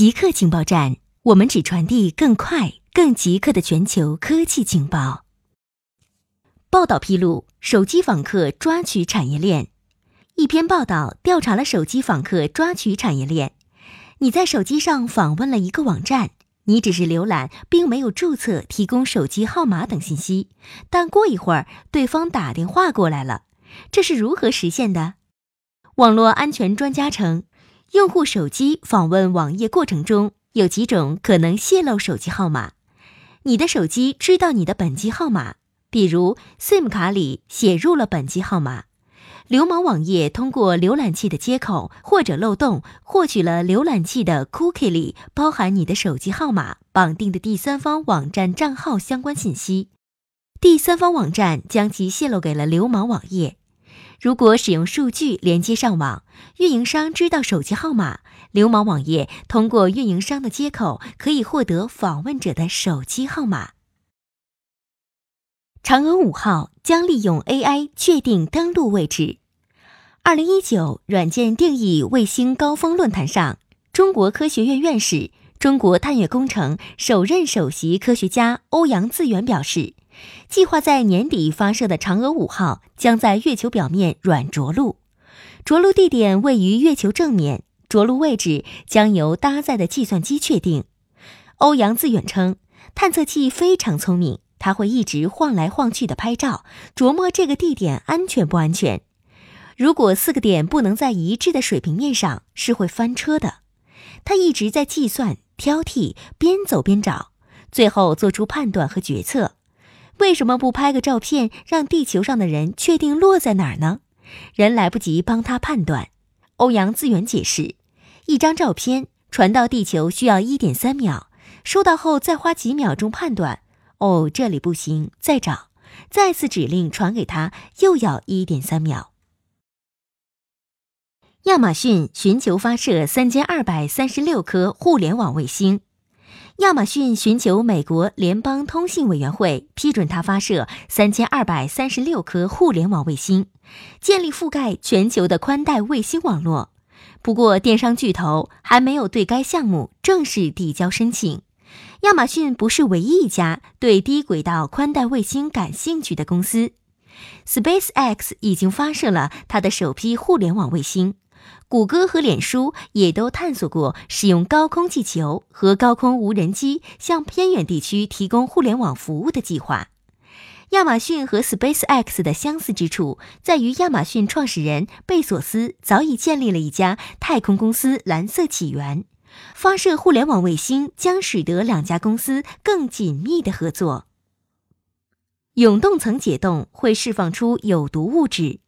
极客情报站，我们只传递更快、更极客的全球科技情报。报道披露，手机访客抓取产业链。一篇报道调查了手机访客抓取产业链。你在手机上访问了一个网站，你只是浏览，并没有注册、提供手机号码等信息。但过一会儿，对方打电话过来了，这是如何实现的？网络安全专家称。用户手机访问网页过程中有几种可能泄露手机号码。你的手机知道你的本机号码，比如 SIM 卡里写入了本机号码。流氓网页通过浏览器的接口或者漏洞获取了浏览器的 cookie 里包含你的手机号码绑定的第三方网站账号相关信息，第三方网站将其泄露给了流氓网页。如果使用数据连接上网，运营商知道手机号码，流氓网页通过运营商的接口可以获得访问者的手机号码。嫦娥五号将利用 AI 确定登陆位置。二零一九软件定义卫星高峰论坛上，中国科学院院士、中国探月工程首任首席科学家欧阳自远表示。计划在年底发射的嫦娥五号将在月球表面软着陆，着陆地点位于月球正面，着陆位置将由搭载的计算机确定。欧阳自远称，探测器非常聪明，它会一直晃来晃去的拍照，琢磨这个地点安全不安全。如果四个点不能在一致的水平面上，是会翻车的。他一直在计算、挑剔，边走边找，最后做出判断和决策。为什么不拍个照片，让地球上的人确定落在哪儿呢？人来不及帮他判断。欧阳自远解释，一张照片传到地球需要一点三秒，收到后再花几秒钟判断。哦，这里不行，再找，再次指令传给他，又要一点三秒。亚马逊寻求发射三千二百三十六颗互联网卫星。亚马逊寻求美国联邦通信委员会批准它发射三千二百三十六颗互联网卫星，建立覆盖全球的宽带卫星网络。不过，电商巨头还没有对该项目正式递交申请。亚马逊不是唯一一家对低轨道宽带卫星感兴趣的公司。SpaceX 已经发射了它的首批互联网卫星。谷歌和脸书也都探索过使用高空气球和高空无人机向偏远地区提供互联网服务的计划。亚马逊和 SpaceX 的相似之处在于，亚马逊创始人贝索斯早已建立了一家太空公司——蓝色起源。发射互联网卫星将使得两家公司更紧密的合作。永冻层解冻会释放出有毒物质。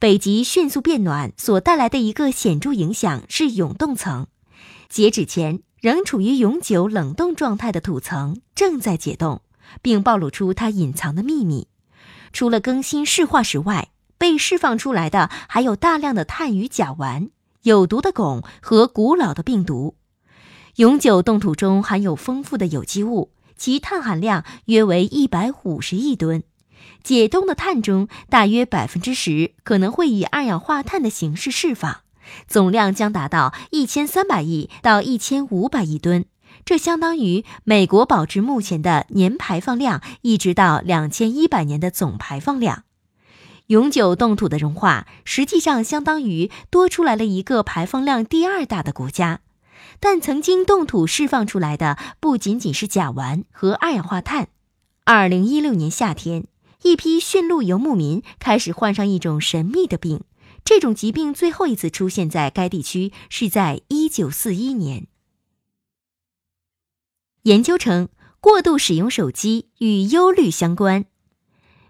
北极迅速变暖所带来的一个显著影响是永冻层。截止前仍处于永久冷冻状态的土层正在解冻，并暴露出它隐藏的秘密。除了更新释化石外，被释放出来的还有大量的碳与甲烷、有毒的汞和古老的病毒。永久冻土中含有丰富的有机物，其碳含量约为一百五十亿吨。解冻的碳中，大约百分之十可能会以二氧化碳的形式释放，总量将达到一千三百亿到一千五百亿吨，这相当于美国保持目前的年排放量一直到两千一百年的总排放量。永久冻土的融化实际上相当于多出来了一个排放量第二大的国家，但曾经冻土释放出来的不仅仅是甲烷和二氧化碳。二零一六年夏天。一批驯鹿游牧民开始患上一种神秘的病，这种疾病最后一次出现在该地区是在1941年。研究称，过度使用手机与忧虑相关。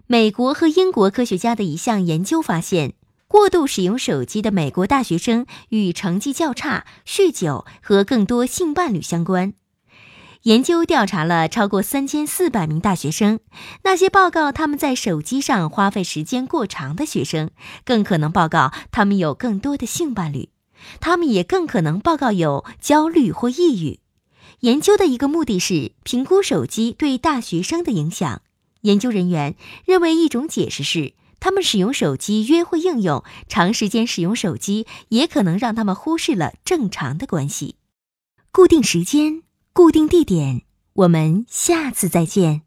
美国和英国科学家的一项研究发现，过度使用手机的美国大学生与成绩较差、酗酒和更多性伴侣相关。研究调查了超过三千四百名大学生，那些报告他们在手机上花费时间过长的学生，更可能报告他们有更多的性伴侣，他们也更可能报告有焦虑或抑郁。研究的一个目的是评估手机对大学生的影响。研究人员认为，一种解释是他们使用手机约会应用，长时间使用手机也可能让他们忽视了正常的关系。固定时间，固定地点，我们下次再见。